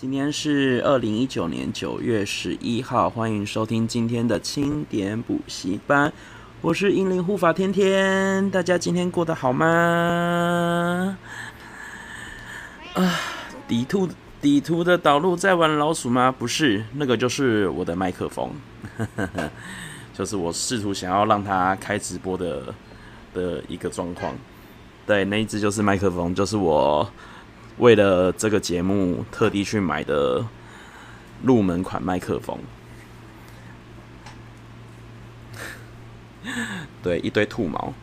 今天是二零一九年九月十一号，欢迎收听今天的清点补习班。我是英灵护法天天，大家今天过得好吗？啊，底图底图的导入在玩老鼠吗？不是，那个就是我的麦克风，就是我试图想要让它开直播的的一个状况。对，那一只就是麦克风，就是我。为了这个节目，特地去买的入门款麦克风。对，一堆兔毛。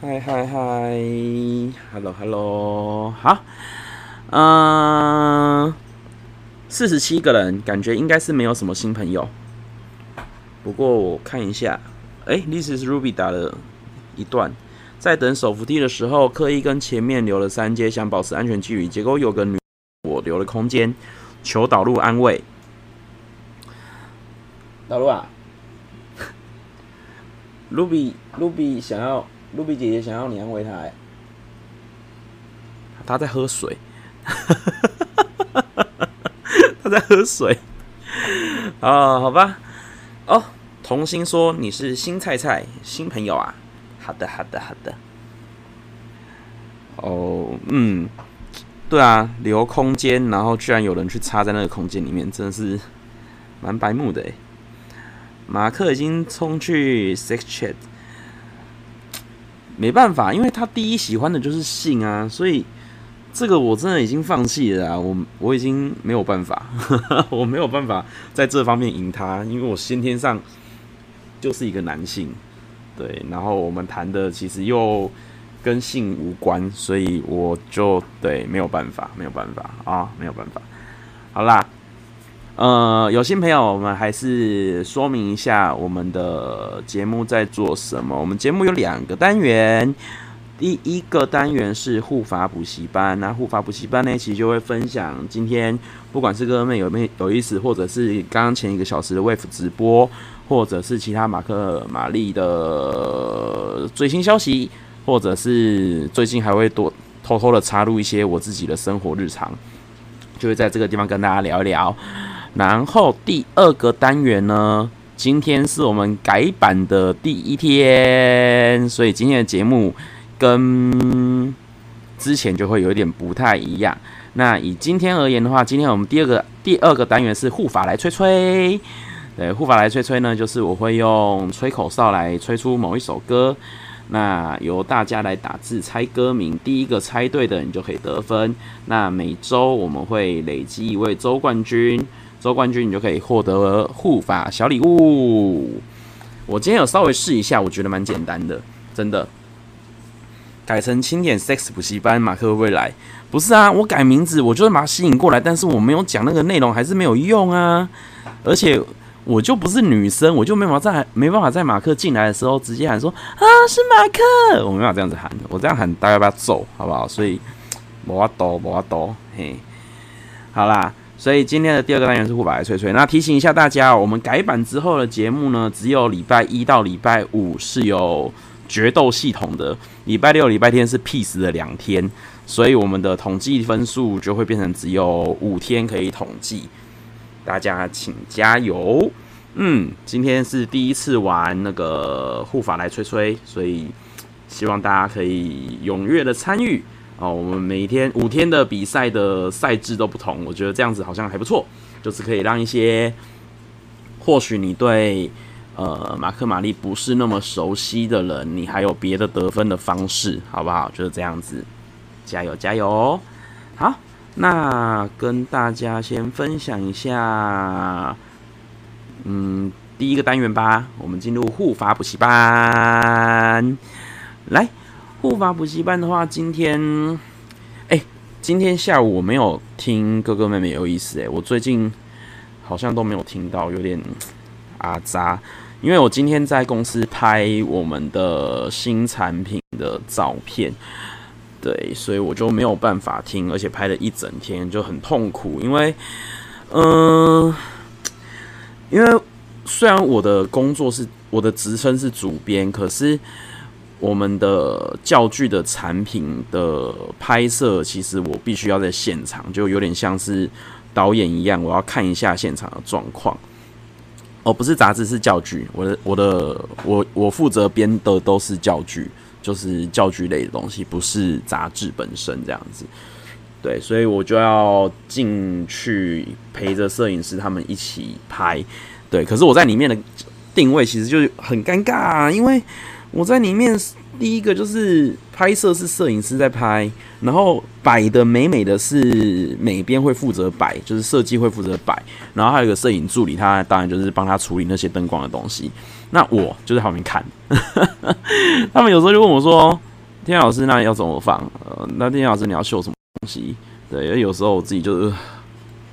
嗨嗨嗨，Hello Hello，好。嗯，四十七个人，感觉应该是没有什么新朋友。不过我看一下，哎，This is Ruby 打了一段。在等手扶梯的时候，刻意跟前面留了三阶，想保持安全距离。结果有个女，我留了空间，求导入安慰。导入啊，Ruby，Ruby 想要，Ruby 姐姐想要你安慰她，哎，她在喝水，她在喝水。啊，好吧，哦，童心说你是新菜菜新朋友啊。好的，好的，好的。哦，嗯，对啊，留空间，然后居然有人去插在那个空间里面，真的是蛮白目的。马克已经冲去 sex chat，没办法，因为他第一喜欢的就是性啊，所以这个我真的已经放弃了啊，我我已经没有办法，我没有办法在这方面赢他，因为我先天上就是一个男性。对，然后我们谈的其实又跟性无关，所以我就对没有办法，没有办法啊，没有办法。好啦，呃，有新朋友，我们还是说明一下我们的节目在做什么。我们节目有两个单元，第一个单元是护法补习班，那护法补习班呢，其实就会分享今天不管是哥妹有没有有意思，或者是刚刚前一个小时的 Wave 直播。或者是其他马克玛丽的最新消息，或者是最近还会多偷偷的插入一些我自己的生活日常，就会在这个地方跟大家聊一聊。然后第二个单元呢，今天是我们改版的第一天，所以今天的节目跟之前就会有一点不太一样。那以今天而言的话，今天我们第二个第二个单元是护法来吹吹。对，护法来吹吹呢，就是我会用吹口哨来吹出某一首歌，那由大家来打字猜歌名，第一个猜对的你就可以得分。那每周我们会累积一位周冠军，周冠军你就可以获得护法小礼物。我今天有稍微试一下，我觉得蛮简单的，真的。改成清点 sex 补习班，马克会不会来？不是啊，我改名字，我就是把它吸引过来，但是我没有讲那个内容，还是没有用啊，而且。我就不是女生，我就没办法在没办法在马克进来的时候直接喊说啊是马克，我没办法这样子喊，我这样喊大家不要揍，好不好？所以无法度，无法度，嘿，好啦，所以今天的第二个单元是护白翠翠。那提醒一下大家，我们改版之后的节目呢，只有礼拜一到礼拜五是有决斗系统的，礼拜六、礼拜天是 peace 的两天，所以我们的统计分数就会变成只有五天可以统计。大家请加油！嗯，今天是第一次玩那个护法来吹吹，所以希望大家可以踊跃的参与哦。我们每天五天的比赛的赛制都不同，我觉得这样子好像还不错，就是可以让一些或许你对呃马克玛丽不是那么熟悉的人，你还有别的得分的方式，好不好？就是这样子，加油加油！好。那跟大家先分享一下，嗯，第一个单元吧。我们进入护法补习班。来，护法补习班的话，今天，哎、今天下午我没有听哥哥妹妹有意思哎，我最近好像都没有听到，有点阿杂，因为我今天在公司拍我们的新产品的照片。对，所以我就没有办法听，而且拍了一整天就很痛苦，因为，嗯、因为虽然我的工作是我的职称是主编，可是我们的教具的产品的拍摄，其实我必须要在现场，就有点像是导演一样，我要看一下现场的状况。哦，不是杂志，是教具。我的我的我我负责编的都是教具，就是教具类的东西，不是杂志本身这样子。对，所以我就要进去陪着摄影师他们一起拍。对，可是我在里面的定位其实就很尴尬啊，因为。我在里面，第一个就是拍摄是摄影师在拍，然后摆的美美的是美编会负责摆，就是设计会负责摆，然后还有一个摄影助理，他当然就是帮他处理那些灯光的东西。那我就在旁边看，他们有时候就问我说：“天老师，那要怎么放？呃，那天老师你要秀什么东西？”对，有时候我自己就是，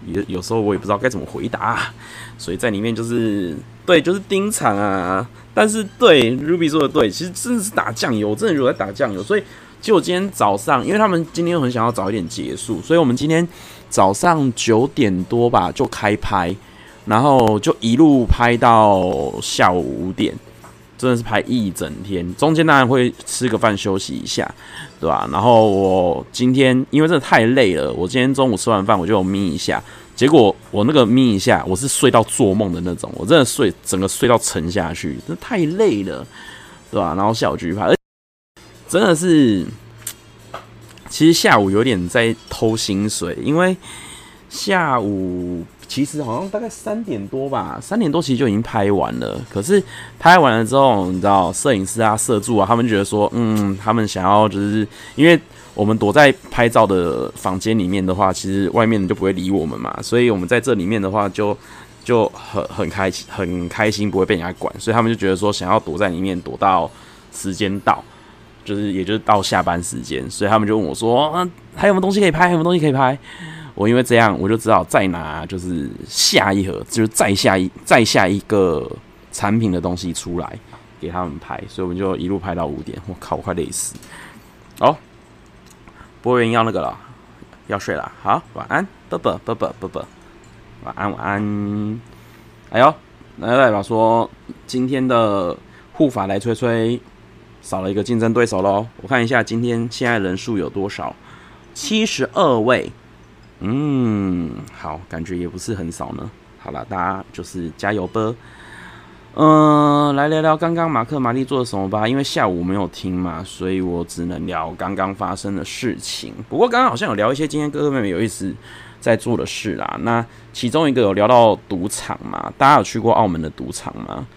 有有时候我也不知道该怎么回答，所以在里面就是对，就是盯场啊。但是对 Ruby 说的对，其实真的是打酱油，我真的如果在打酱油。所以，其实我今天早上，因为他们今天又很想要早一点结束，所以我们今天早上九点多吧就开拍，然后就一路拍到下午五点，真的是拍一整天。中间当然会吃个饭休息一下，对吧？然后我今天因为真的太累了，我今天中午吃完饭我就眯一下。结果我那个眯一下，我是睡到做梦的那种，我真的睡整个睡到沉下去，真的太累了，对吧？然后下午继续拍，而真的是，其实下午有点在偷薪水，因为下午其实好像大概三点多吧，三点多其实就已经拍完了。可是拍完了之后，你知道，摄影师啊、摄助啊，他们觉得说，嗯，他们想要就是因为。我们躲在拍照的房间里面的话，其实外面就不会理我们嘛，所以我们在这里面的话就，就很很开心，很开心，不会被人家管，所以他们就觉得说，想要躲在里面，躲到时间到，就是也就是到下班时间，所以他们就问我说，啊，还有没有东西可以拍？还有什么东西可以拍？我因为这样，我就只好再拿，就是下一盒，就是再下一再下一个产品的东西出来给他们拍，所以我们就一路拍到五点，我靠，我快累死，好。播音要那个了，要睡了。好，晚安，啵啵啵啵啵啵，晚安晚安。哎呦，来代表说今天的护法来吹吹，少了一个竞争对手喽。我看一下今天现在人数有多少，七十二位。嗯，好，感觉也不是很少呢。好了，大家就是加油吧。嗯、呃，来聊聊刚刚马克玛丽做了什么吧。因为下午没有听嘛，所以我只能聊刚刚发生的事情。不过刚刚好像有聊一些今天哥哥妹妹有意思在做的事啦。那其中一个有聊到赌场嘛？大家有去过澳门的赌场吗？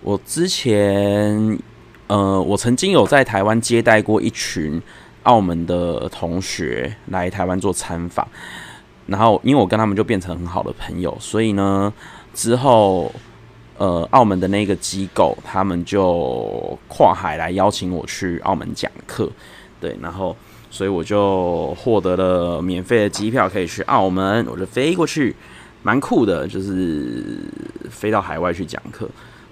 我之前，呃，我曾经有在台湾接待过一群澳门的同学来台湾做参访，然后因为我跟他们就变成很好的朋友，所以呢。之后，呃，澳门的那个机构，他们就跨海来邀请我去澳门讲课，对，然后，所以我就获得了免费的机票，可以去澳门，我就飞过去，蛮酷的，就是飞到海外去讲课，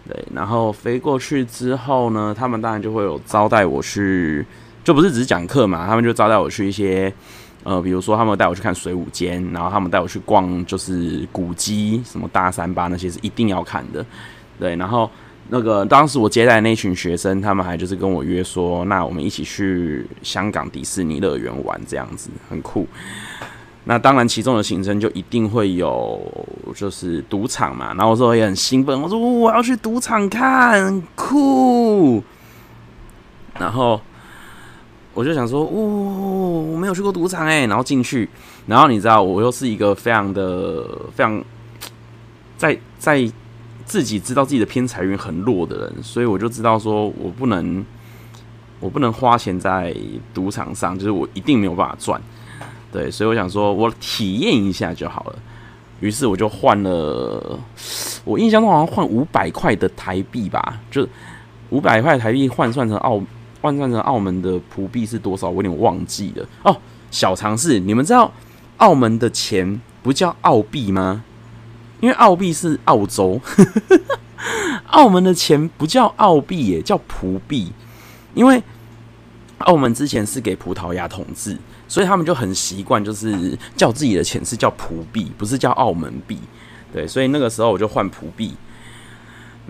对，然后飞过去之后呢，他们当然就会有招待我去，就不是只是讲课嘛，他们就招待我去一些。呃，比如说他们带我去看水舞间，然后他们带我去逛，就是古迹，什么大三巴那些是一定要看的，对。然后那个当时我接待那群学生，他们还就是跟我约说，那我们一起去香港迪士尼乐园玩，这样子很酷。那当然其中的行程就一定会有就是赌场嘛，然后我说也很兴奋，我说我要去赌场看，很酷。然后。我就想说，哦，我没有去过赌场哎，然后进去，然后你知道，我又是一个非常的、非常在在自己知道自己的偏财运很弱的人，所以我就知道说我不能，我不能花钱在赌场上，就是我一定没有办法赚，对，所以我想说我体验一下就好了。于是我就换了，我印象中好像换五百块的台币吧，就五百块台币换算成澳。换算成澳门的葡币是多少？我有点忘记了哦。小常识，你们知道澳门的钱不叫澳币吗？因为澳币是澳洲，澳门的钱不叫澳币耶，叫葡币。因为澳门之前是给葡萄牙统治，所以他们就很习惯，就是叫自己的钱是叫葡币，不是叫澳门币。对，所以那个时候我就换葡币。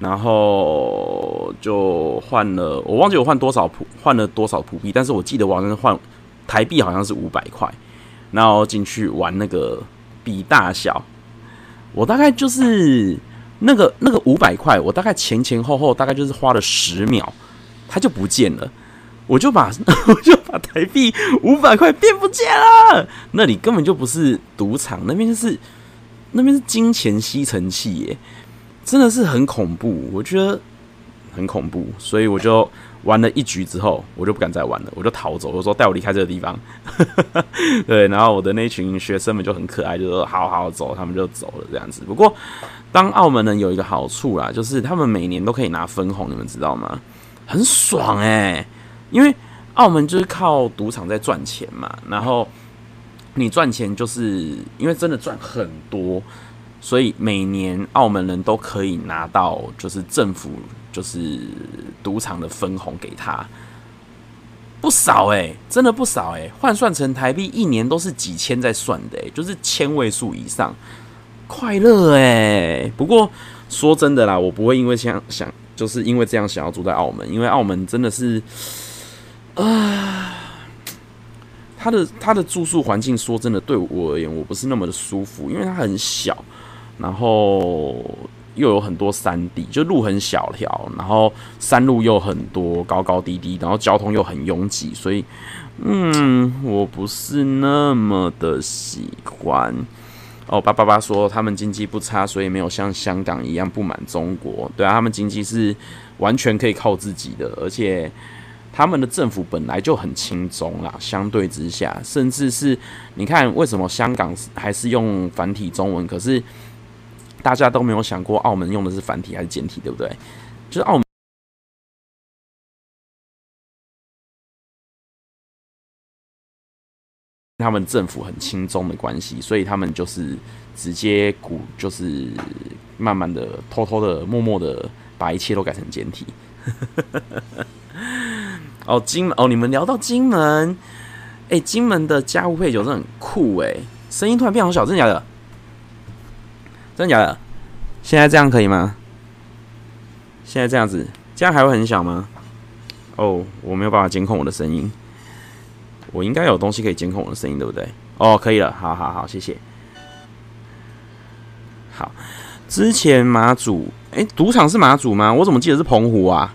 然后就换了，我忘记我换多少普，换了多少普币，但是我记得我好像是换台币，好像是五百块，然后进去玩那个比大小，我大概就是那个那个五百块，我大概前前后后大概就是花了十秒，它就不见了。我就把 我就把台币五百块变不见了，那里根本就不是赌场，那边就是那边是金钱吸尘器耶，真的是很恐怖，我觉得很恐怖，所以我就玩了一局之后，我就不敢再玩了，我就逃走，我说带我离开这个地方，对，然后我的那群学生们就很可爱，就说好好走，他们就走了这样子。不过当澳门人有一个好处啦，就是他们每年都可以拿分红，你们知道吗？很爽哎。因为澳门就是靠赌场在赚钱嘛，然后你赚钱就是因为真的赚很多，所以每年澳门人都可以拿到就是政府就是赌场的分红给他，不少欸，真的不少欸，换算成台币一年都是几千在算的欸，就是千位数以上，快乐欸。不过说真的啦，我不会因为想想就是因为这样想要住在澳门，因为澳门真的是。啊，他的他的住宿环境，说真的，对我而言，我不是那么的舒服，因为它很小，然后又有很多山地，就路很小条，然后山路又很多，高高低低，然后交通又很拥挤，所以，嗯，我不是那么的喜欢。哦，八八八说他们经济不差，所以没有像香港一样不满中国。对啊，他们经济是完全可以靠自己的，而且。他们的政府本来就很亲中啦，相对之下，甚至是你看，为什么香港还是用繁体中文？可是大家都没有想过，澳门用的是繁体还是简体，对不对？就是澳门他们政府很亲中的关系，所以他们就是直接鼓，就是慢慢的、偷偷的、默默的把一切都改成简体。哦，金门哦，你们聊到金门，哎、金门的家务配酒真的很酷哎，声音突然变好小，真的假的？真的假的？现在这样可以吗？现在这样子，这样还会很小吗？哦，我没有办法监控我的声音，我应该有东西可以监控我的声音，对不对？哦，可以了，好好好，谢谢。好，之前马祖，哎、赌场是马祖吗？我怎么记得是澎湖啊？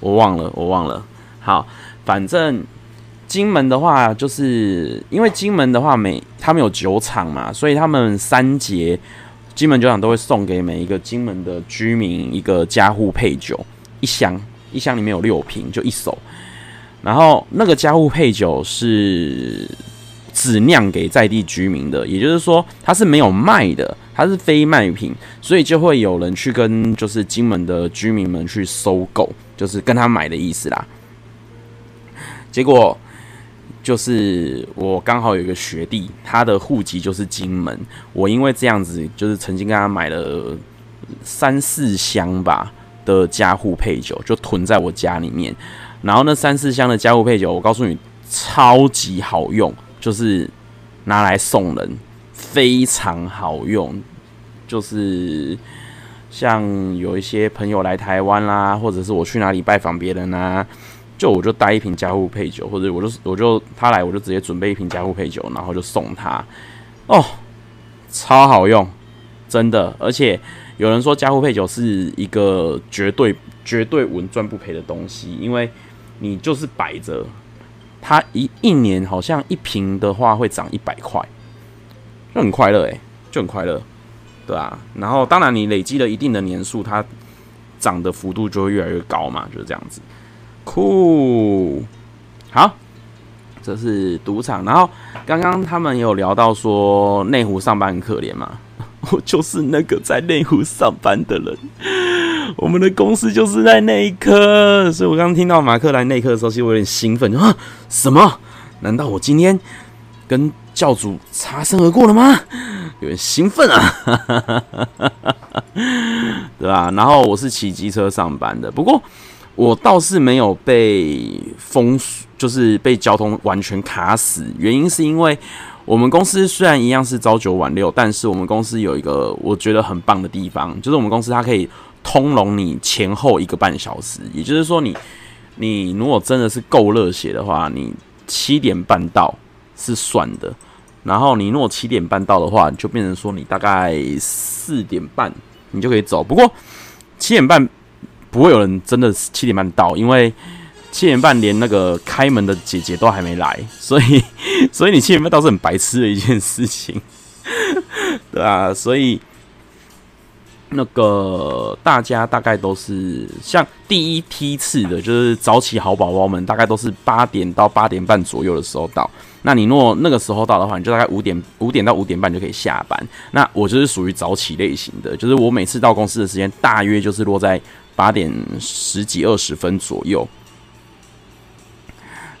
我忘了，我忘了。好，反正金门的话，就是因为金门的话，每他们有酒厂嘛，所以他们三节金门酒厂都会送给每一个金门的居民一个加护配酒一箱，一箱里面有六瓶，就一手。然后那个加护配酒是只酿给在地居民的，也就是说它是没有卖的，它是非卖品，所以就会有人去跟就是金门的居民们去收购，就是跟他买的意思啦。结果就是我刚好有一个学弟，他的户籍就是金门。我因为这样子，就是曾经跟他买了三四箱吧的加护配酒，就囤在我家里面。然后那三四箱的加护配酒，我告诉你，超级好用，就是拿来送人，非常好用。就是像有一些朋友来台湾啦，或者是我去哪里拜访别人啊。就我就带一瓶加护配酒，或者我就我就他来我就直接准备一瓶加护配酒，然后就送他。哦，超好用，真的。而且有人说加护配酒是一个绝对绝对稳赚不赔的东西，因为你就是摆着，它一一年好像一瓶的话会涨一百块，就很快乐诶，就很快乐，对啊。然后当然你累积了一定的年数，它涨的幅度就会越来越高嘛，就是这样子。酷，好，这是赌场。然后刚刚他们有聊到说内湖上班很可怜嘛，我就是那个在内湖上班的人。我们的公司就是在内科，所以我刚刚听到马克来内科的时候，其实我有点兴奋，啊，什么？难道我今天跟教主擦身而过了吗？有点兴奋啊，对吧？然后我是骑机车上班的，不过。我倒是没有被封，就是被交通完全卡死。原因是因为我们公司虽然一样是朝九晚六，但是我们公司有一个我觉得很棒的地方，就是我们公司它可以通融你前后一个半小时。也就是说你，你你如果真的是够热血的话，你七点半到是算的。然后你如果七点半到的话，就变成说你大概四点半你就可以走。不过七点半不会有人真的七点半到，因为七点半连那个开门的姐姐都还没来，所以 所以你七点半到是很白痴的一件事情，对啊，所以那个大家大概都是像第一梯次的，就是早起好宝宝们，大概都是八点到八点半左右的时候到。那你若那个时候到的话，你就大概五点五点到五点半就可以下班。那我就是属于早起类型的，就是我每次到公司的时间大约就是落在八点十几二十分左右。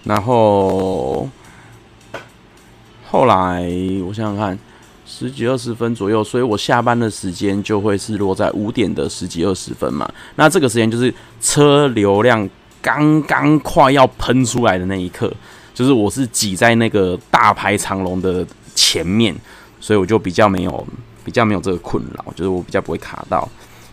然后后来我想想看，十几二十分左右，所以我下班的时间就会是落在五点的十几二十分嘛。那这个时间就是车流量刚刚快要喷出来的那一刻。就是我是挤在那个大排长龙的前面，所以我就比较没有比较没有这个困扰，就是我比较不会卡到。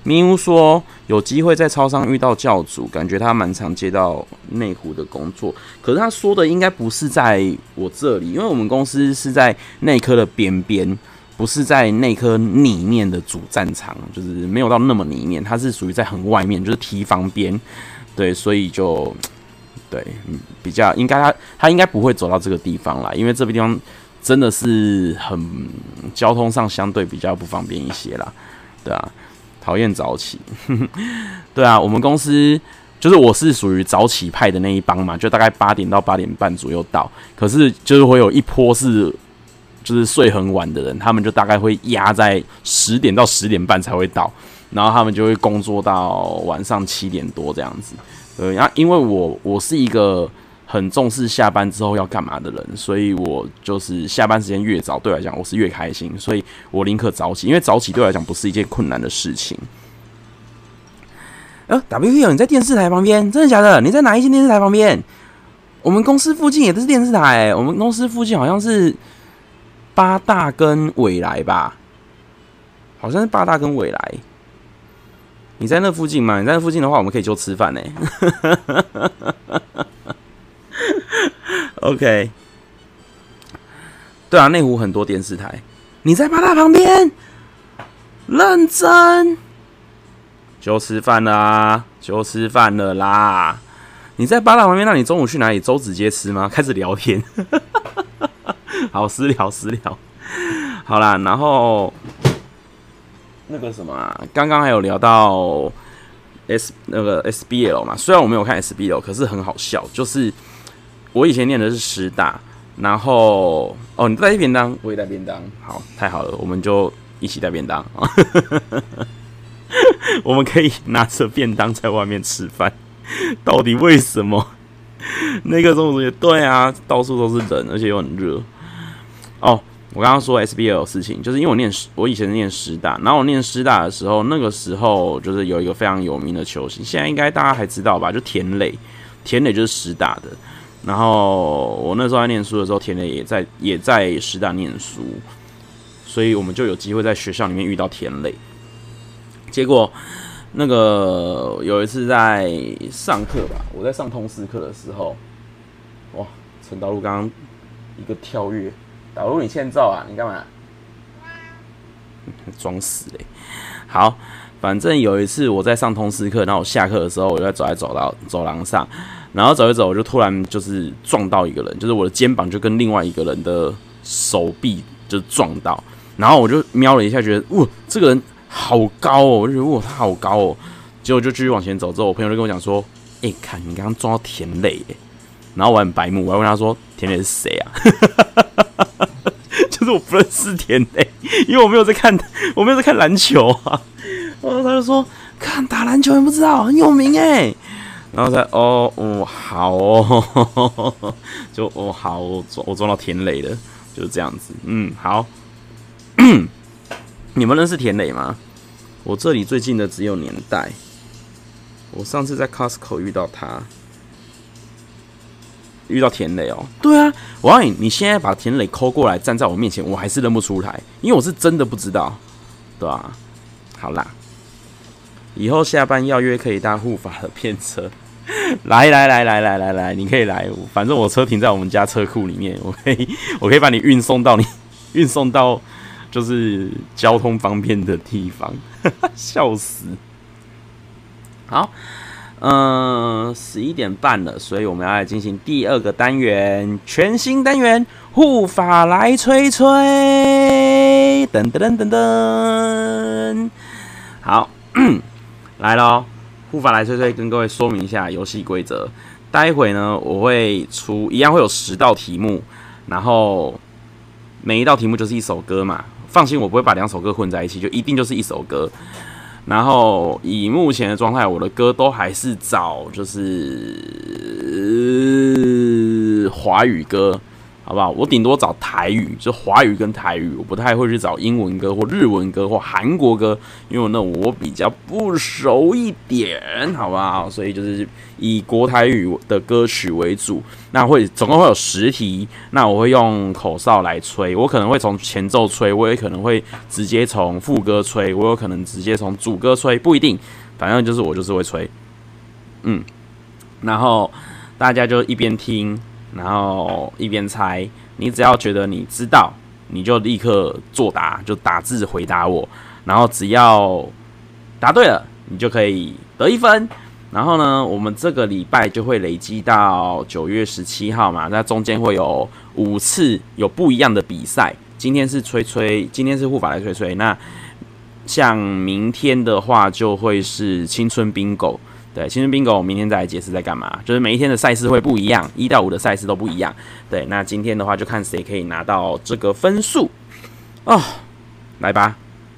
咪乌说有机会在超商遇到教主，感觉他蛮常接到内湖的工作，可是他说的应该不是在我这里，因为我们公司是在内科的边边，不是在内科里面的主战场，就是没有到那么里面，它是属于在很外面，就是堤防边，对，所以就。对，嗯，比较应该他他应该不会走到这个地方来，因为这个地方真的是很交通上相对比较不方便一些啦，对啊，讨厌早起，对啊，我们公司就是我是属于早起派的那一帮嘛，就大概八点到八点半左右到，可是就是会有一波是就是睡很晚的人，他们就大概会压在十点到十点半才会到，然后他们就会工作到晚上七点多这样子。对，然后因为我我是一个很重视下班之后要干嘛的人，所以我就是下班时间越早，对我来讲我是越开心，所以我宁可早起，因为早起对我来讲不是一件困难的事情。呃，W P 你在电视台旁边，真的假的？你在哪一间电视台旁边？我们公司附近也都是电视台，欸，我们公司附近好像是八大跟未来吧，好像是八大跟未来。你在那附近吗？你在那附近的话，我们可以就吃饭呢。OK，对啊，内湖很多电视台。你在八大旁边，认真就吃饭啦，就吃饭了啦。你在八大旁边，那你中午去哪里？周子街吃吗？开始聊天，好私聊私聊。好啦，然后。那个什么啊，刚刚还有聊到 S 那个 SBL 嘛，虽然我没有看 SBL，可是很好笑。就是我以前念的是师大，然后哦，你带便当，我也带便当，好，太好了，我们就一起带便当啊。我们可以拿着便当在外面吃饭，到底为什么？那个中午也对啊，到处都是人，而且又很热哦。我刚刚说 SBL 的事情，就是因为我念我以前念师大，然后我念师大的时候，那个时候就是有一个非常有名的球星，现在应该大家还知道吧？就田磊，田磊就是师大的。然后我那时候在念书的时候，田磊也在也在师大念书，所以我们就有机会在学校里面遇到田磊。结果那个有一次在上课吧，我在上通识课的时候，哇，陈道路刚刚一个跳跃。导入你欠揍啊！你干嘛？装死嘞！好，反正有一次我在上通识课，然后我下课的时候，我就在走在走廊走廊上，然后走一走，我就突然就是撞到一个人，就是我的肩膀就跟另外一个人的手臂就撞到，然后我就瞄了一下，觉得哇，这个人好高哦！我就觉得哇，他好高哦！结果就继续往前走之后，我朋友就跟我讲说：“哎、看你刚刚撞到田垒。”然后我很白目，我还问他说：“田磊是谁啊？” 就是我不认识田磊，因为我没有在看，我没有在看篮球啊。然后他就说：“看打篮球，你不知道很有名哎。”然后才哦哦好哦，就哦好，我撞我撞到田磊了，就是这样子。嗯，好。你们认识田磊吗？我这里最近的只有年代。我上次在 Costco 遇到他。遇到田磊哦，对啊，我让你，你现在把田磊抠过来站在我面前，我还是认不出来，因为我是真的不知道，对吧、啊？好啦，以后下班要约可以搭护法的便车。来来来来来来来，你可以来，反正我车停在我们家车库里面，我可以我可以把你运送到你 运送到就是交通方便的地方，笑死。好，嗯，十一点半了，所以我们要来进行第二个单元，全新单元护法来吹吹，噔噔噔噔噔，好，来喽。护法来催催，跟各位说明一下游戏规则。待会呢，我会出一样会有十道题目，然后每一道题目就是一首歌嘛。放心，我不会把两首歌混在一起，就一定就是一首歌。然后以目前的状态，我的歌都还是找就是华语歌。好不好？我顶多找台语，就华语跟台语，我不太会去找英文歌或日文歌或韩国歌，因为那我比较不熟一点，好不好？所以就是以国台语的歌曲为主。那会总共会有十题，那我会用口哨来吹，我可能会从前奏吹，我也可能会直接从副歌吹，我有可能直接从主歌吹，不一定，反正就是我就是会吹，嗯，然后大家就一边听。然后一边猜，你只要觉得你知道，你就立刻作答，就打字回答我。然后只要答对了，你就可以得一分。然后呢，我们这个礼拜就会累积到九月十七号嘛，那中间会有五次有不一样的比赛。今天是吹吹，今天是护法来吹吹。那像明天的话，就会是青春冰狗。对，青春 bingo，我明天再来解释在干嘛。就是每一天的赛事会不一样，一到五的赛事都不一样。对，那今天的话就看谁可以拿到这个分数哦。来吧，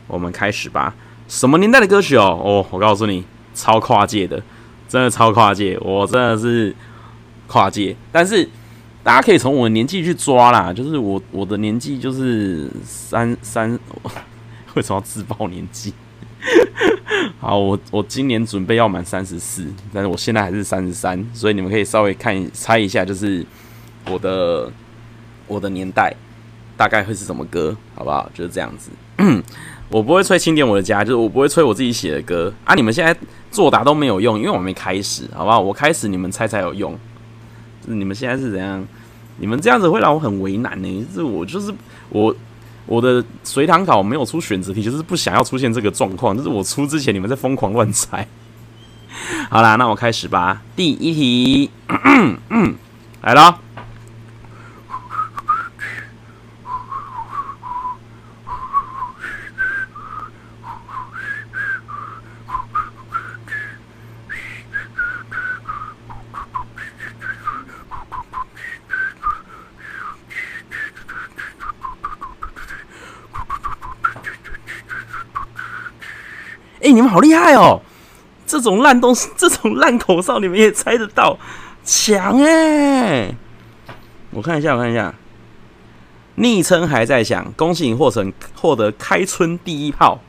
我们开始吧。什么年代的歌曲哦？哦，我告诉你，超跨界的，真的超跨界，我真的是跨界。但是大家可以从我的年纪去抓啦，就是我我的年纪就是三三，为什么要自爆年纪？好，我我今年准备要满三十四，但是我现在还是三十三，所以你们可以稍微看猜一下，就是我的我的年代大概会是什么歌，好不好？就是这样子。我不会吹《清点我的家》，就是我不会吹我自己写的歌啊。你们现在作答都没有用，因为我没开始，好不好？我开始你们猜才有用。就是你们现在是怎样？你们这样子会让我很为难呢、欸。就是我就是我。我的随堂考没有出选择题，就是不想要出现这个状况。就是我出之前，你们在疯狂乱猜。好啦，那我开始吧。第一题，来了。你们好厉害哦！这种烂东西，这种烂口哨，你们也猜得到，强哎！我看一下，我看一下，昵称还在想，恭喜你获成获得开春第一炮。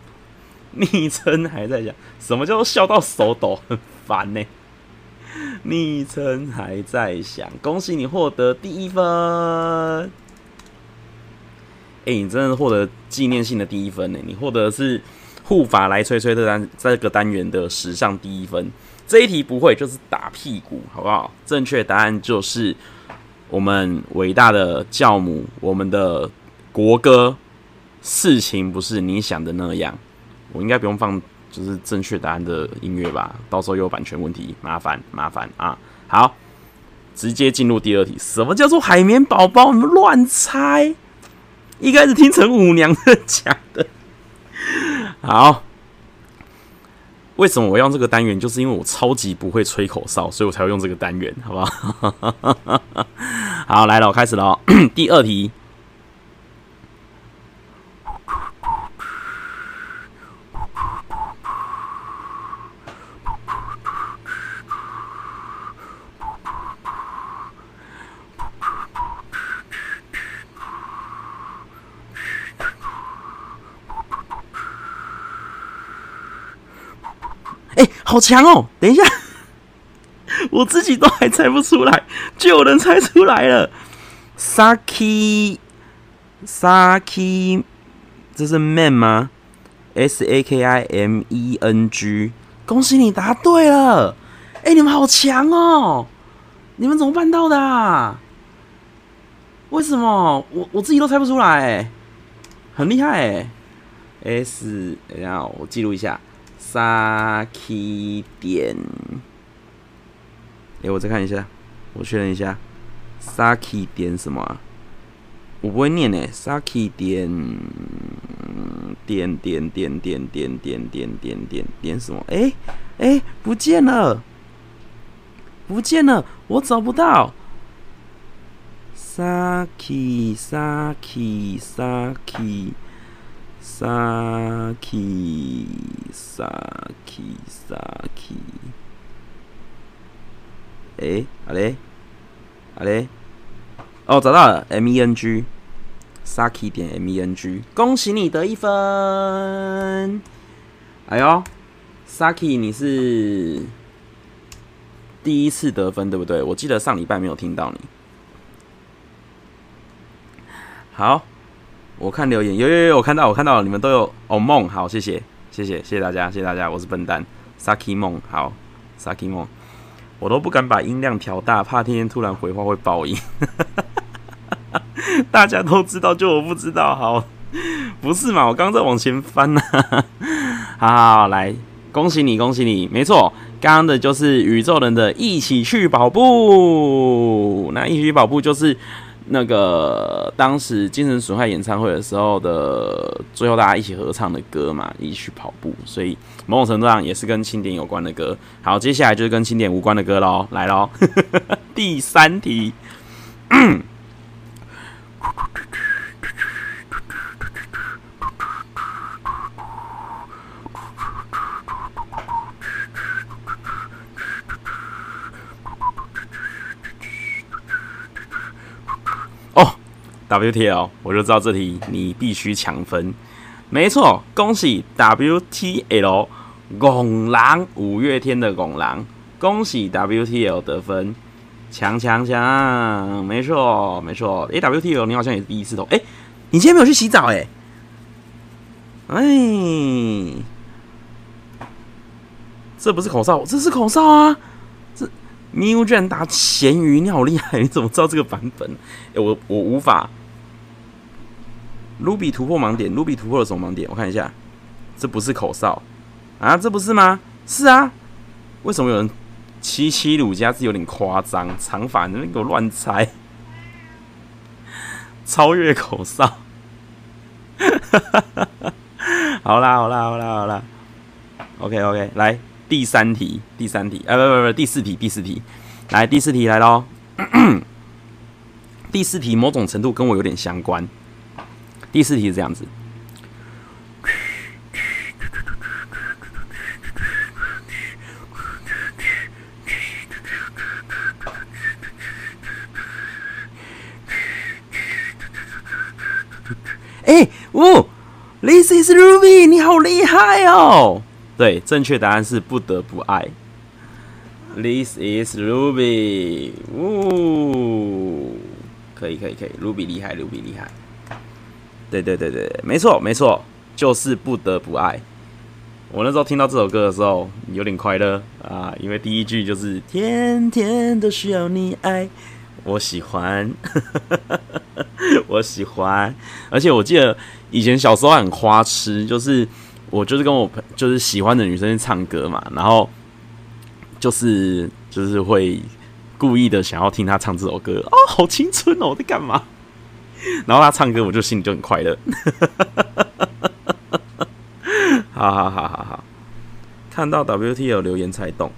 昵称还在想，什么叫做笑到手抖，很烦呢？昵称还在想，恭喜你获得第一分。哎、你真的获得纪念性的第一分呢！你获得的是。护法来催催这单这个单元的史上第一分，这一题不会就是打屁股，好不好？正确答案就是我们伟大的教母，我们的国歌。事情不是你想的那样，我应该不用放就是正确答案的音乐吧？到时候有版权问题，麻烦麻烦啊！好，直接进入第二题。什么叫做海绵宝宝？你们乱猜，一开始听成舞娘的讲的。好，为什么我用这个单元？就是因为我超级不会吹口哨，所以我才会用这个单元，好不好？好，来了，我开始了。第二题。好强哦！等一下，我自己都还猜不出来，就有人猜出来了。Saki，Saki，这是 man 吗？S A K I M E N G，恭喜你答对了！哎、你们好强哦！你们怎么办到的、啊？为什么我我自己都猜不出来？很厉害哎！S，然后我记录一下，Saki 点。哎、欸，我再看一下，我确认一下，Saki 点什么啊？我不会念诶，Saki 点点点点点点点点点点点什么？哎哎，不见了，不见了，我找不到。Saki Saki Saki Saki Saki Saki，哎，好嘞，好嘞，哦，找到了，M E N G。Saki 点 M E N G，恭喜你得一分！哎呦，Saki，你是第一次得分对不对？我记得上礼拜没有听到你。好，我看留言，有有有，我看到，我看到了，你们都有哦梦，好，谢谢，谢谢，谢谢大家，谢谢大家，我是笨蛋，Saki 梦，好，Saki 梦，我都不敢把音量调大，怕天天突然回话会爆音。大家都知道，就我不知道。好，不是嘛？我刚在往前翻呢、啊。好，好，好，来，恭喜你，恭喜你，没错，刚刚的就是宇宙人的一起去跑步。那一起去跑步就是那个当时精神损害演唱会的时候的最后大家一起合唱的歌嘛，一起去跑步。所以某种程度上也是跟庆典有关的歌。好，接下来就是跟庆典无关的歌喽，来喽，第三题。WTL，我就知道这题你必须抢分。没错，恭喜 WTL 拱狼五月天的拱狼，恭喜 WTL 得分，强强强！没错，没错。哎，WTL 你好像也是第一次投。哎，你今天没有去洗澡哎？哎，这不是口哨，这是口哨啊！这迷雾居然打咸鱼，你好厉害！你怎么知道这个版本？哎，我我无法。卢比突破盲点，卢比突破了什么盲点？我看一下，这不是口哨啊？这不是吗？是啊，为什么有人七七鲁加是有点夸张？长发你那边给我乱猜，超越口哨。好啦好啦好啦好啦，OK OK，来第三题，第三题，哎不不不，第四题第四题，来第四题来喽。第四题某种程度跟我有点相关。第四题是这样子。哎，哦，This is Ruby，你好厉害哦！对，正确答案是不得不爱。This is Ruby，哦，可以可以可以，Ruby 厉害，Ruby 厉害。对对对对，没错没错，就是不得不爱。我那时候听到这首歌的时候，有点快乐啊，因为第一句就是“天天都需要你爱”，我喜欢，我喜欢。而且我记得以前小时候很花痴，就是我就是跟我朋就是喜欢的女生唱歌嘛，然后就是就是会故意的想要听她唱这首歌哦，好青春哦，我在干嘛？然后她唱歌，我就心里就很快乐。好好好好好，看到 W T 有留言才动。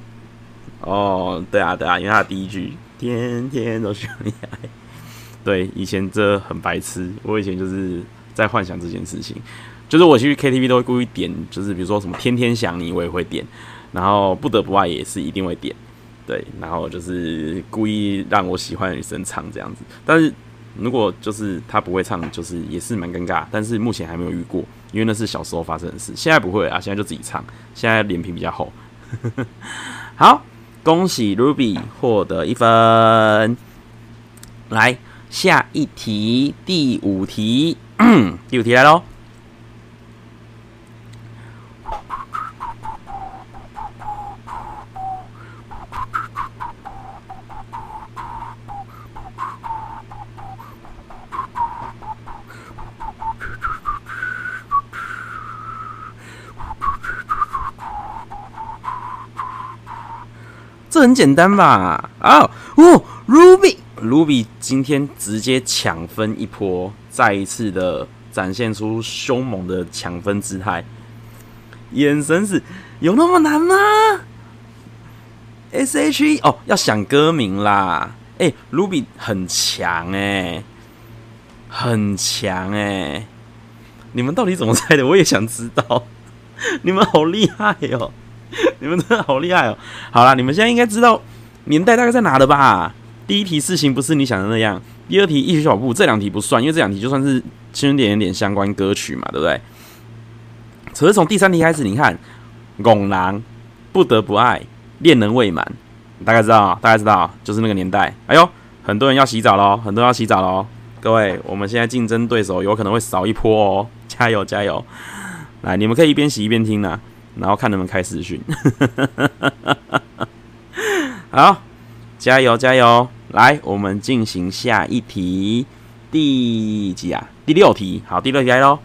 哦，对啊对啊，因为他第一句“天天都需要你爱”，对，以前这很白痴。我以前就是在幻想这件事情，就是我去 KTV 都会故意点，就是比如说什么“天天想你”，我也会点，然后“不得不爱”也是一定会点。对，然后就是故意让我喜欢的女生唱这样子，但是。如果就是她不会唱，就是也是蛮尴尬。但是目前还没有遇过，因为那是小时候发生的事。现在不会啊，现在就自己唱。现在脸皮比较厚。好，恭喜 Ruby 获得一分。来，下一题，第五题，第五题来喽。这很简单吧？啊哦，Ruby，Ruby 今天直接抢分一波，再一次的展现出凶猛的抢分姿态，眼神是有那么难吗？S.H.E 哦，要想歌名啦。哎、欸，Ruby 很强哎、很强哎、你们到底怎么猜的？我也想知道。你们好厉害哦！你们真的好厉害哦！好啦，你们现在应该知道年代大概在哪了吧？第一题事情不是你想的那样，第二题一曲小步，这两题不算，因为这两题就算是圈圈点点点相关歌曲嘛，对不对？可是从第三题开始，你看，拱狼不得不爱，恋人未满，大概知道，大概知道，就是那个年代。哎呦，很多人要洗澡喽，很多人要洗澡喽！各位，我们现在竞争对手有可能会少一波哦，加油加油！来，你们可以一边洗一边听呢，然后看能不能开视讯。好，加油加油！来，我们进行下一题，第几啊？第六题。好，第六题来喽。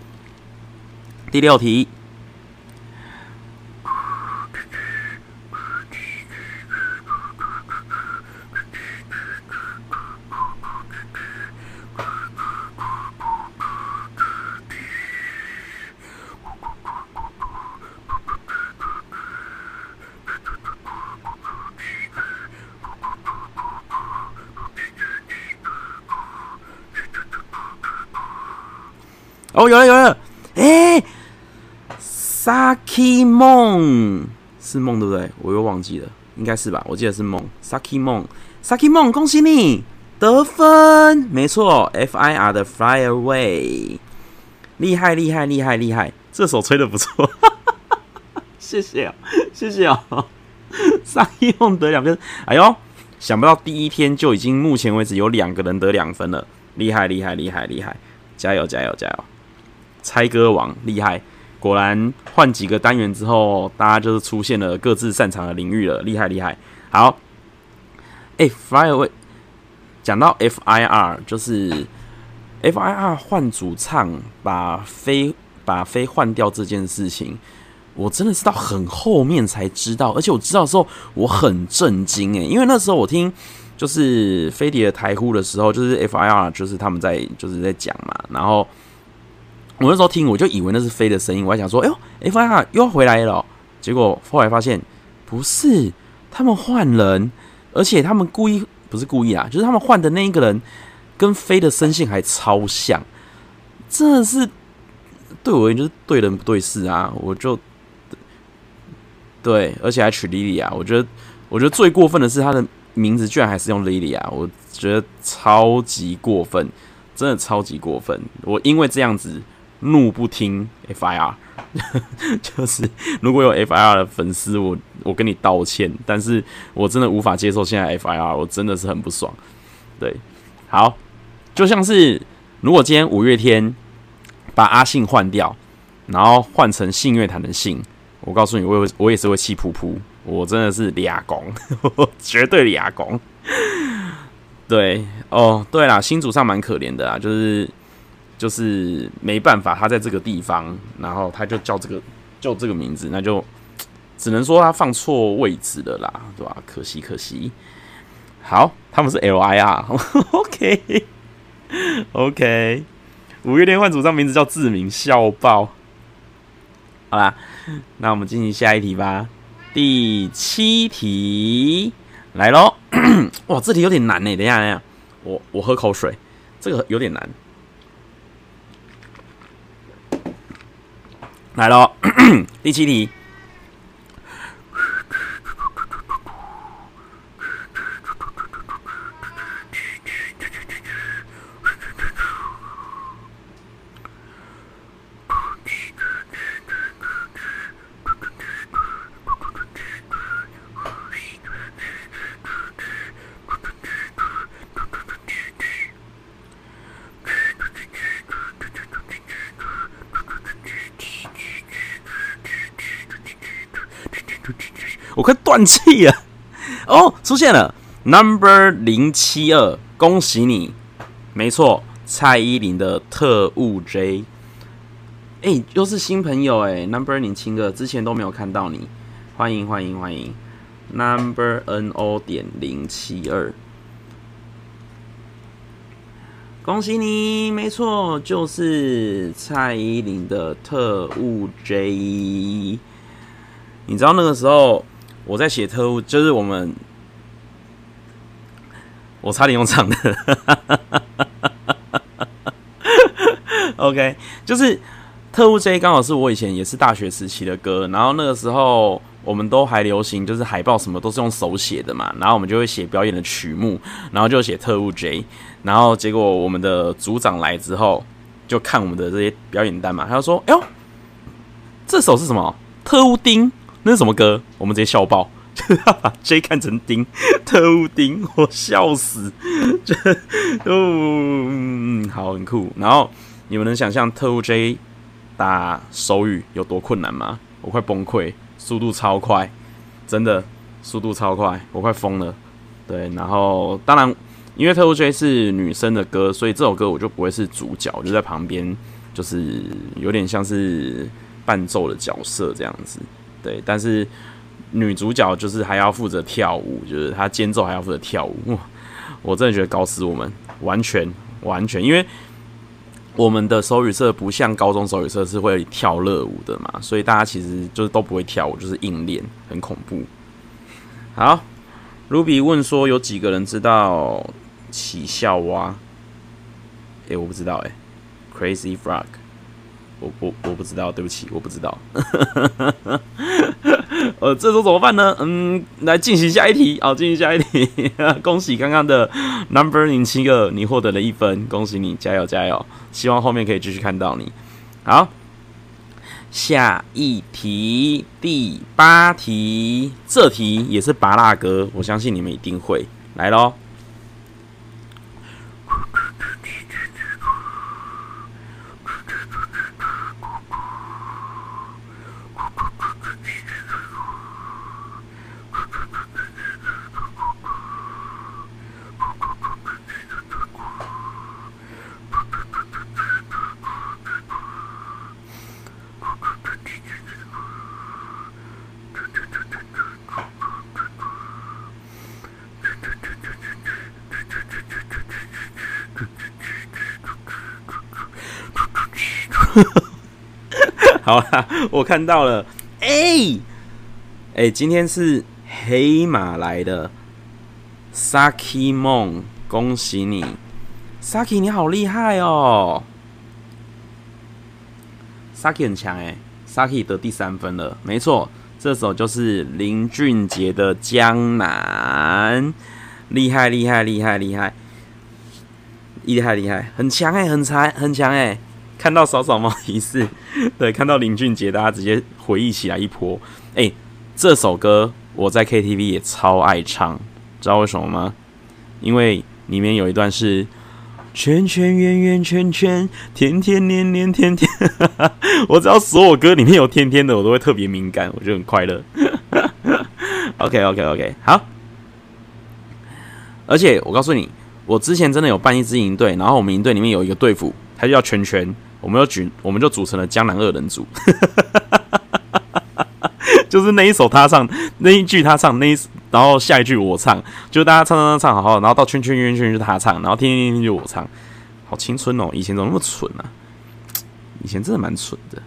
第六题。哦，有了有了，哎、，Saki 梦是梦对不对？我又忘记了，应该是吧？我记得是梦，Saki 梦，Saki 梦，恭喜你得分，没错，FIR 的 Fly Away，厉害厉害厉害厉害，这首吹的不错，谢谢啊，谢谢啊，Saki 梦得两分，哎呦，想不到第一天就已经目前为止有两个人得两分了，厉害厉害厉害厉害，加油加油加油！猜歌王厉害，果然换几个单元之后，大家就是出现了各自擅长的领域了，厉害厉害。好，哎、，Fly Away，讲到 FIR，就是 FIR 换主唱，把飞把飞换掉这件事情，我真的是到很后面才知道，而且我知道的时候我很震惊诶，因为那时候我听就是飞碟的台呼的时候，就是 FIR，就是他们在就是在讲嘛，然后。我那时候听，我就以为那是飞的声音，我还想说，哎呦，FIR 又要回来了。结果后来发现不是，他们换人，而且他们故意不是故意啊，就是他们换的那一个人跟飞的声线还超像，真的是对我而言就是对人不对事啊！我就对，而且还取 Lily 啊，我觉得我觉得最过分的是他的名字居然还是用 Lily 啊，我觉得超级过分，真的超级过分。我因为这样子。怒不听 FIR，就是如果有 FIR 的粉丝，我我跟你道歉，但是我真的无法接受现在 FIR，我真的是很不爽。对，好，就像是如果今天五月天把阿信换掉，然后换成信乐团的信，我告诉你，我我也是会气噗噗，我真的是俩公，绝对俩公。对，哦，对啦，新主唱蛮可怜的啊，就是。就是没办法，他在这个地方，然后他就叫这个叫这个名字，那就 只能说他放错位置了啦，对吧？可惜可惜。好，他们是 L.I.R.，OK OK。五月天换主唱名字叫志明，笑爆。好啦，那我们进行下一题吧。第七题来喽！哇，这题有点难呢。等一下，等一下，我我喝口水，这个有点难。来喽，第七题。我快断气了！哦，出现了，Number 零七二，恭喜你，没错，蔡依林的特务 J。哎，又是新朋友哎，Number 零七二，之前都没有看到你，欢迎欢迎欢迎。，Number N O 点零七二。恭喜你，没错，就是蔡依林的特务 J。你知道那个时候我在写特务，就是我们，我差点用唱的。OK，就是特务 J 刚好是我以前也是大学时期的歌，然后那个时候我们都还流行，就是海报什么都是用手写的嘛，然后我们就会写表演的曲目，然后就写特务 J，然后结果我们的组长来之后就看我们的这些表演单嘛，他就说：“哎呦，这首是什么？特务丁，那是什么歌？”我们直接笑爆，就是他把 J 看成丁，特务丁，我笑死，就嗯，好，很酷，然后。你们能想象特务 J 打手语有多困难吗？我快崩溃，速度超快，真的速度超快，我快疯了。对，然后当然，因为特务 J 是女生的歌，所以这首歌我就不会是主角，我就在旁边，就是有点像是伴奏的角色这样子。对，但是女主角就是还要负责跳舞，就是她间奏还要负责跳舞。哇，我真的觉得搞死我们，完全完全，因为。我们的手语社不像高中手语社是会跳热舞的嘛，所以大家其实就是都不会跳舞，就是硬练，很恐怖。好，Ruby 问说有几个人知道起笑蛙？诶、我不知道诶、Crazy Frog，我我我不知道，对不起，我不知道。呃，这时候怎么办呢？嗯，来进行下一题，好，进行下一题。恭喜刚刚的 Number 零七个，你获得了一分，恭喜你，加油加油！希望后面可以继续看到你。好，下一题，第八题，这题也是拔蜡歌，我相信你们一定会来喽。我看到了，哎、欸，哎、今天是黑马来的，Saki 梦，恭喜你，Saki 你好厉害哦，Saki 很强哎，Saki 得第三分了，没错，这首就是林俊杰的《江南》，厉害厉害厉害厉害，厉害厉害，很强哎，很强很强哎。看到扫扫猫提示，对，看到林俊杰，大家直接回忆起来一波。哎、欸，这首歌我在 KTV 也超爱唱，知道为什么吗？因为里面有一段是圈圈圆圆圈圈，天天年年天天。我只要所有歌里面有天天的，我都会特别敏感，我就很快乐。OK OK OK，好。而且我告诉你，我之前真的有办一支营队，然后我们营队里面有一个队服，他就叫圈圈。我们就组，我们就组成了江南二人组，就是那一首他唱，那一句他唱，那一然后下一句我唱，就大家唱唱唱唱好好，然后到圈圈圆圈就他唱，然后天天天天就我唱，好青春哦！以前怎么那么蠢啊？以前真的蛮蠢的。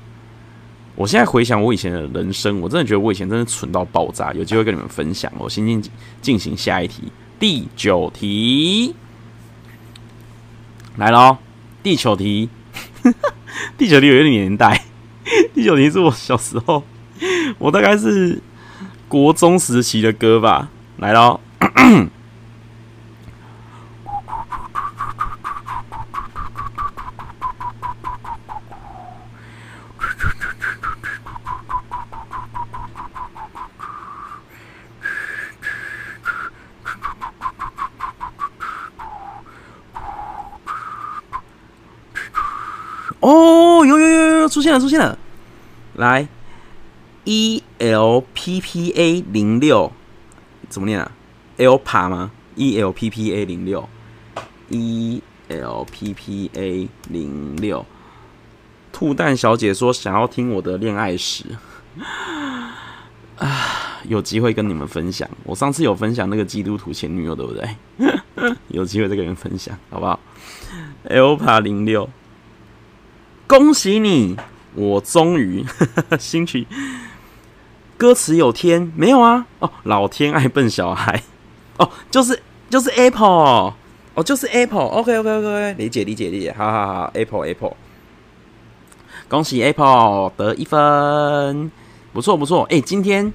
我现在回想我以前的人生，我真的觉得我以前真的蠢到爆炸。有机会跟你们分享，我先进进行下一题，第九题来喽，第九题。第九题有点年代，第九题是我小时候，我大概是国中时期的歌吧。来喽。哦，有有有有出现了出现了，来，E L P P A 零六怎么念啊？Lpa 吗？E L P P A 零六，E L P P A 零六，兔蛋小姐说想要听我的恋爱史啊，有机会跟你们分享。我上次有分享那个基督徒前女友，对不对？有机会再跟你们分享，好不好？Lpa 零六，恭喜你，我终于 新曲。歌词有天没有啊？哦，老天爱笨小孩，哦，就是就是 Apple，哦，就是 Apple，OK OK OK，理解理解理解，好好好，Apple Apple，恭喜 Apple 得一分。不错不错，哎、今天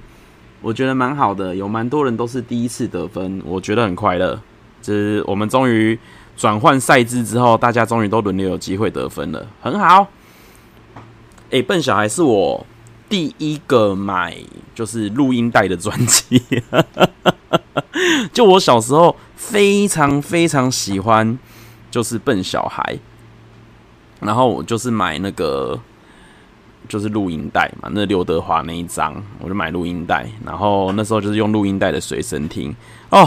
我觉得蛮好的，有蛮多人都是第一次得分，我觉得很快乐。就是我们终于转换赛制之后，大家终于都轮流有机会得分了，很好。哎、笨小孩是我第一个买就是录音带的专辑，就我小时候非常非常喜欢，就是笨小孩，然后我就是买那个。就是录音带嘛，那刘德华那一张，我就买录音带，然后那时候就是用录音带的随身听哦。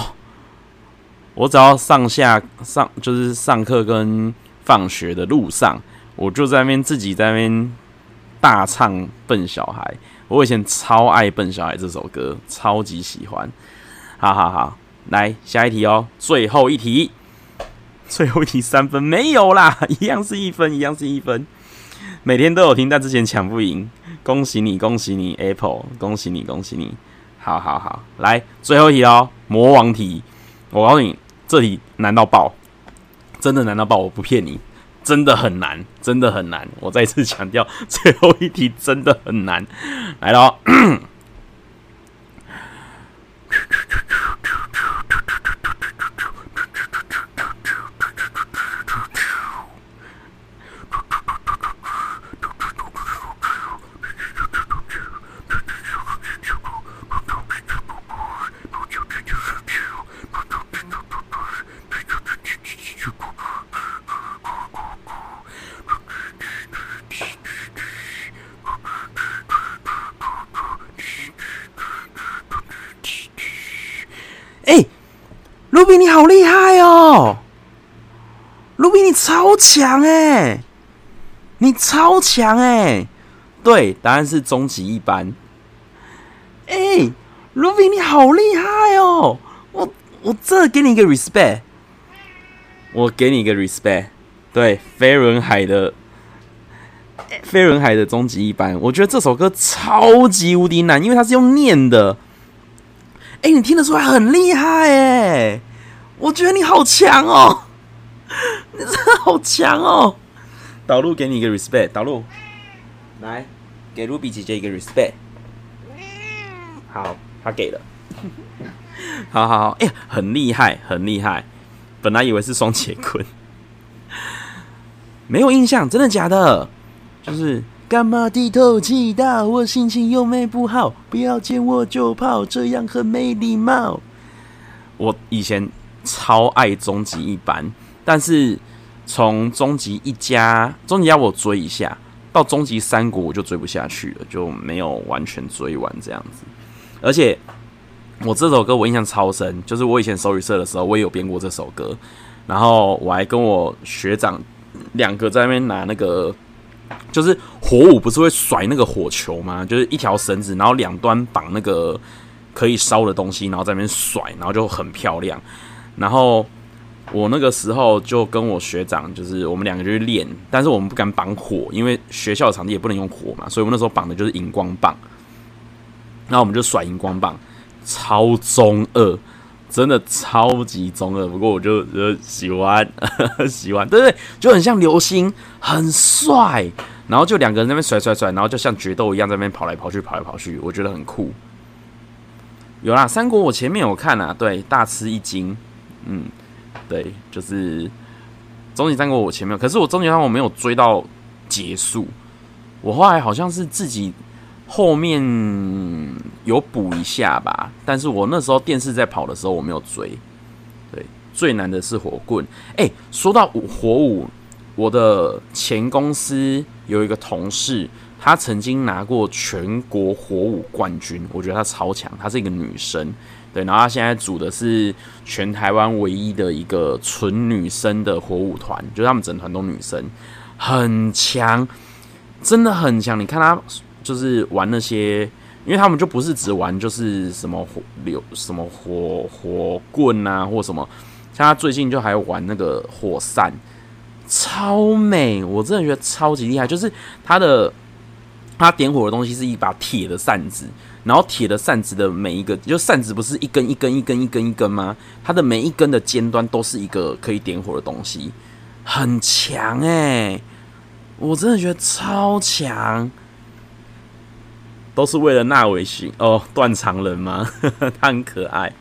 我只要上下上，就是上课跟放学的路上，我就在那边自己在那边大唱《笨小孩》。我以前超爱《笨小孩》这首歌，超级喜欢。好好好，来下一题哦，最后一题，最后一题三分没有啦，一样是一分，一样是一分。每天都有听，但之前抢不赢。恭喜你，恭喜你，Apple！恭喜你，恭喜你。好好好，来最后一题哦，魔王题。我告诉你，这里难到爆，真的难到爆，我不骗你，真的很难，真的很难。我再次强调，最后一题真的很难。来了。卢比，你好厉害哦！卢比，你超强哎！你超强哎！对，答案是终极一班。哎，卢比，你好厉害哦！我我这给你一个 respect，我给你一个 respect。对，飞轮海的飞轮海的终极一班，我觉得这首歌超级无敌难，因为它是用念的。哎，你听得出来很厉害哎！我觉得你好强哦，你这好强哦！导入给你一个 respect，导入来给 Ruby 姐姐一个 respect。好，他给了。好好好，哎、欸，很厉害，很厉害。本来以为是双截棍，没有印象，真的假的？就是干嘛低头气大？我心情又没不好，不要见我就跑，这样很没礼貌。我以前。超爱终极一班，但是从终极一家、终极一家我追一下，到终极三国我就追不下去了，就没有完全追完这样子。而且我这首歌我印象超深，就是我以前手语社的时候，我也有编过这首歌，然后我还跟我学长两个在那边拿那个，就是火舞不是会甩那个火球吗？就是一条绳子，然后两端绑那个可以烧的东西，然后在那边甩，然后就很漂亮。然后我那个时候就跟我学长，就是我们两个就去练，但是我们不敢绑火，因为学校的场地也不能用火嘛，所以我们那时候绑的就是荧光棒。然后我们就甩荧光棒，超中二，真的超级中二。不过我就就喜欢喜欢，对不对，就很像流星，很帅。然后就两个人在那边甩甩甩，然后就像决斗一样在那边跑来跑去，跑来跑去，我觉得很酷。有啦，三国我前面有看啊，对，大吃一惊。嗯，对，就是终极三国我前面，可是我终极三国我没有追到结束，我后来好像是自己后面有补一下吧，但是我那时候电视在跑的时候我没有追。对，最难的是火棍。哎，说到火舞，我的前公司有一个同事，她曾经拿过全国火舞冠军，我觉得她超强，她是一个女生。对，然后他现在组的是全台湾唯一的一个纯女生的火舞团，就是他们整团都女生，很强，真的很强。你看他就是玩那些因为他们就不是只玩就是什么火流什么火火棍啊，或什么，像他最近就还玩那个火扇，超美，我真的觉得超级厉害。就是他的他点火的东西是一把铁的扇子，然后铁的扇子的每一个，就扇子不是一根一根一根一根一根吗？它的每一根的尖端都是一个可以点火的东西，很强哎、我真的觉得超强。都是为了纳维型哦，断肠人吗？他很可爱。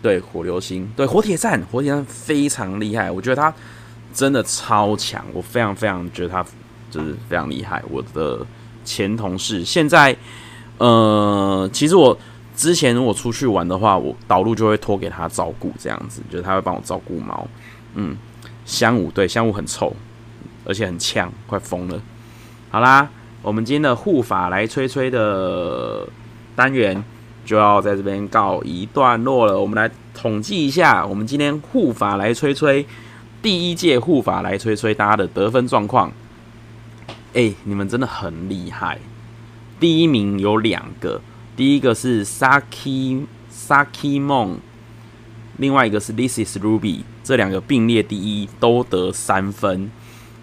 对，火流星，对，火铁扇，火铁扇非常厉害。我觉得他真的超强，我非常非常觉得他就是非常厉害。我的前同事现在，呃，其实我之前如果出去玩的话，我导路就会托给他照顾，这样子，就是他会帮我照顾猫。嗯，香雾，对，香雾很臭，而且很呛，快疯了。好啦。我们今天的护法来吹吹的单元就要在这边告一段落了。我们来统计一下，我们今天护法来吹吹第一届护法来吹吹大家的得分状况。哎，你们真的很厉害！第一名有两个，第一个是 Saki Saki 梦，另外一个是 This is Ruby，这两个并列第一，都得三分。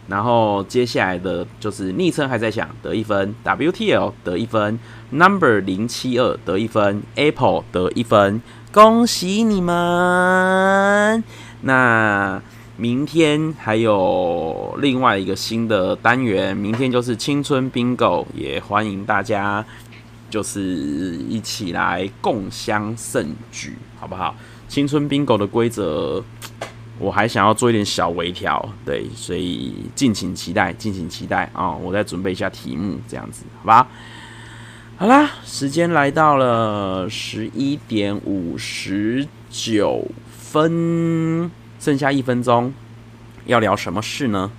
然后接下来的就是昵称还在想得一分，WTL 得一分，Number 零七二得一分，Apple 得一分，恭喜你们！那明天还有另外一个新的单元，明天就是青春 Bingo，也欢迎大家就是一起来共襄盛举，好不好？青春 Bingo 的规则。我还想要做一点小微调，对，所以敬请期待，敬请期待啊！我再准备一下题目，这样子，好吧？好啦，时间来到了十一点五十九分，剩下一分钟，要聊什么事呢？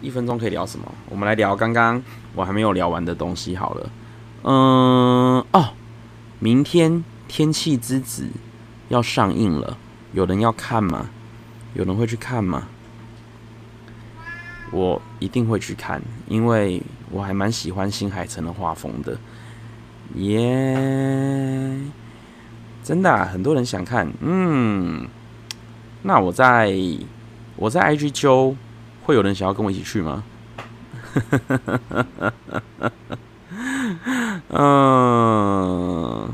一分钟可以聊什么？我们来聊刚刚我还没有聊完的东西好了。嗯，哦，明天《天气之子》要上映了。有人要看吗？有人会去看吗？我一定会去看，因为我还蛮喜欢新海诚的画风的。耶、真的、很多人想看。嗯，那我在我在 IG 揪，会有人想要跟我一起去吗？嗯，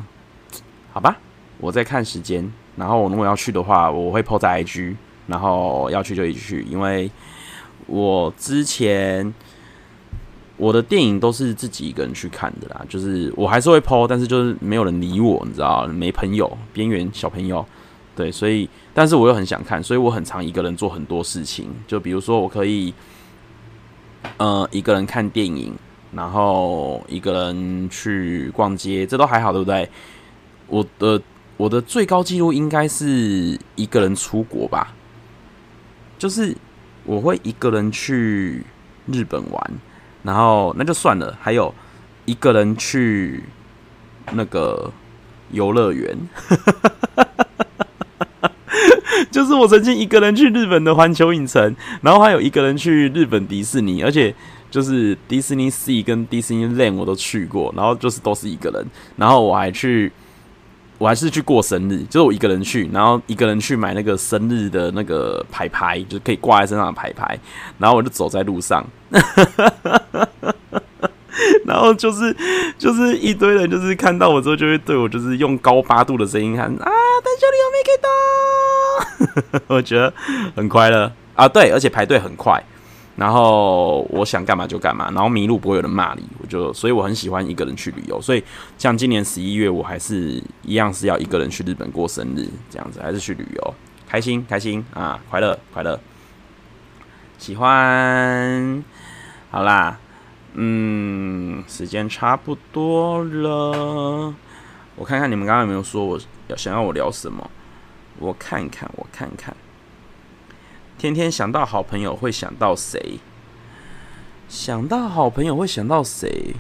好吧，我在看时间。然后我如果要去的话，我会 po 在 IG，然后要去就一起去，因为我之前我的电影都是自己一个人去看的啦，就是我还是会 po，但是就是没有人理我，你知道，没朋友，边缘小朋友，对，所以但是我又很想看，所以我很常一个人做很多事情，就比如说我可以呃一个人看电影，然后一个人去逛街，这都还好，对不对？我的。我的最高纪录应该是一个人出国吧，就是我会一个人去日本玩，然后那就算了，还有一个人去那个游乐园，是我曾经一个人去日本的环球影城，然后还有一个人去日本迪士尼，而且就是迪士尼 Sea 跟迪士尼 Land 我都去过，然后就是都是一个人，然后我还去。我还是去过生日，就是我一个人去，然后一个人去买那个生日的那个牌牌，就是可以挂在身上的牌牌，然后我就走在路上，然后就是就是一堆人，就是看到我之后就会对我就是用高八度的声音喊啊，蛋兄弟有没给到？我觉得很快乐啊，对，而且排队很快。然后我想干嘛就干嘛，然后迷路不会有人骂你，我就所以我很喜欢一个人去旅游。所以像今年十一月，我还是一样是要一个人去日本过生日，这样子还是去旅游，开心开心啊，快乐快乐，喜欢。好啦，嗯，时间差不多了，我看看你们刚刚有没有说我要想要我聊什么，我看看我看看。天天想到好朋友会想到谁？想到好朋友会想到谁？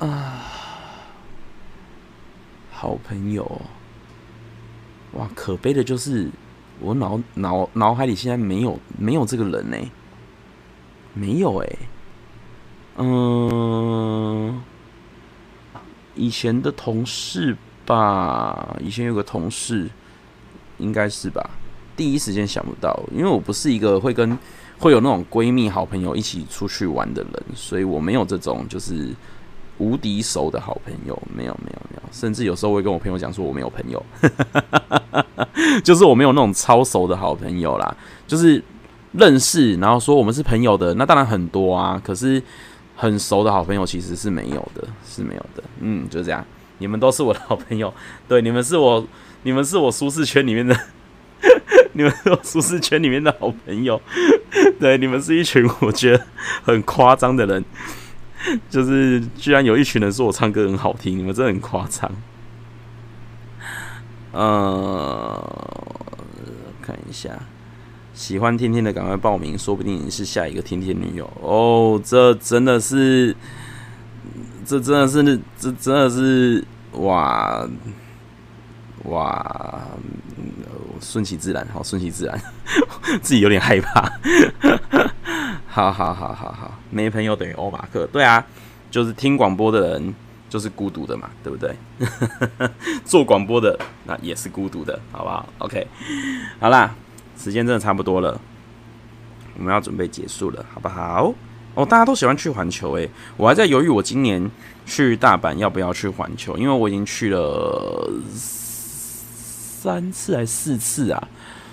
啊，好朋友，哇！可悲的就是我脑脑脑海里现在没有没有这个人呢，没有哎。嗯，以前的同事吧，以前有个同事，应该是吧。第一时间想不到，因为我不是一个会跟会有那种闺蜜、好朋友一起出去玩的人，所以我没有这种就是无敌熟的好朋友，没有没有没有，甚至有时候会跟我朋友讲说我没有朋友，就是我没有那种超熟的好朋友啦，就是认识然后说我们是朋友的，那当然很多啊，可是很熟的好朋友其实是没有的，是没有的，嗯，就这样，你们都是我的好朋友，对，你们是我，你们是我舒适圈里面的。你们是我舒适圈里面的好朋友，对，你们是一群我觉得很夸张的人，就是居然有一群人说我唱歌很好听，你们真的很夸张。呃，看一下，喜欢天天的赶快报名，说不定你是下一个天天女友哦。这真的是，这真的是，这真的是哇哇。顺其自然，好，顺其自然，自己有点害怕。好好好好好，没朋友等于欧马克，对啊，就是听广播的人就是孤独的嘛，对不对？做广播的那也是孤独的，好不好？OK，好啦，时间真的差不多了，我们要准备结束了，好不好？哦，大家都喜欢去环球，诶，我还在犹豫，我今年去大阪要不要去环球，因为我已经去了。三次还是四次啊？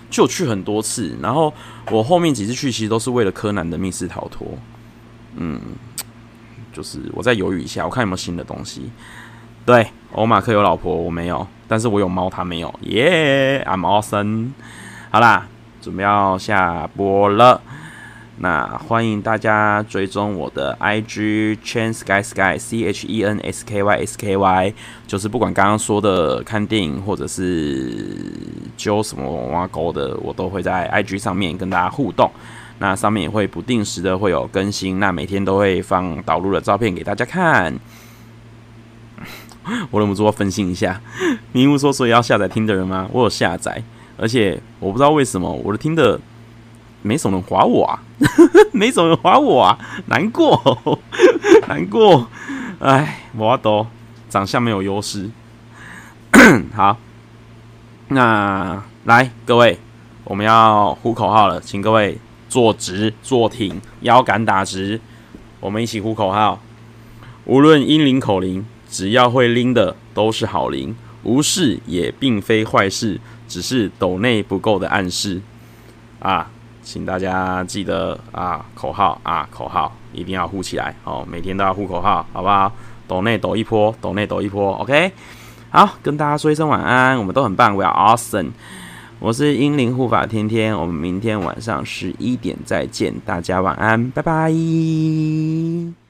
就去很多次，然后我后面几次去其实都是为了柯南的密室逃脱。嗯，就是我再犹豫一下，我看有没有新的东西。对，欧马克有老婆，我没有，但是我有猫，他没有。耶、，I'm awesome。好啦，准备要下播了。那欢迎大家追踪我的 IG Chen Sky Sky C H E N S K Y S K Y，就是不管刚刚说的看电影或者是揪什么挖沟的，我都会在 IG 上面跟大家互动。那上面也会不定时的会有更新，那每天都会放导入的照片给大家看。我忍不住要分析一下，迷雾说所以要下载听的人吗？我有下载，而且我不知道为什么我的听的。没什么人划我啊，没什么人划我啊，难过，难过，哎，我都长相没有优势。好，那来各位，我们要呼口号了，请各位坐直坐挺，腰杆打直，我们一起呼口号。无论音灵口灵，只要会拎的都是好灵，无事也并非坏事，只是抖内不够的暗示啊。请大家记得啊，口号啊，口号一定要呼起来哦！每天都要呼口号，好不好？抖内抖一波，抖内抖一波，OK。好，跟大家说一声晚安，我们都很棒，We are awesome。我是英灵护法天天，我们明天晚上十一点再见，大家晚安，拜拜。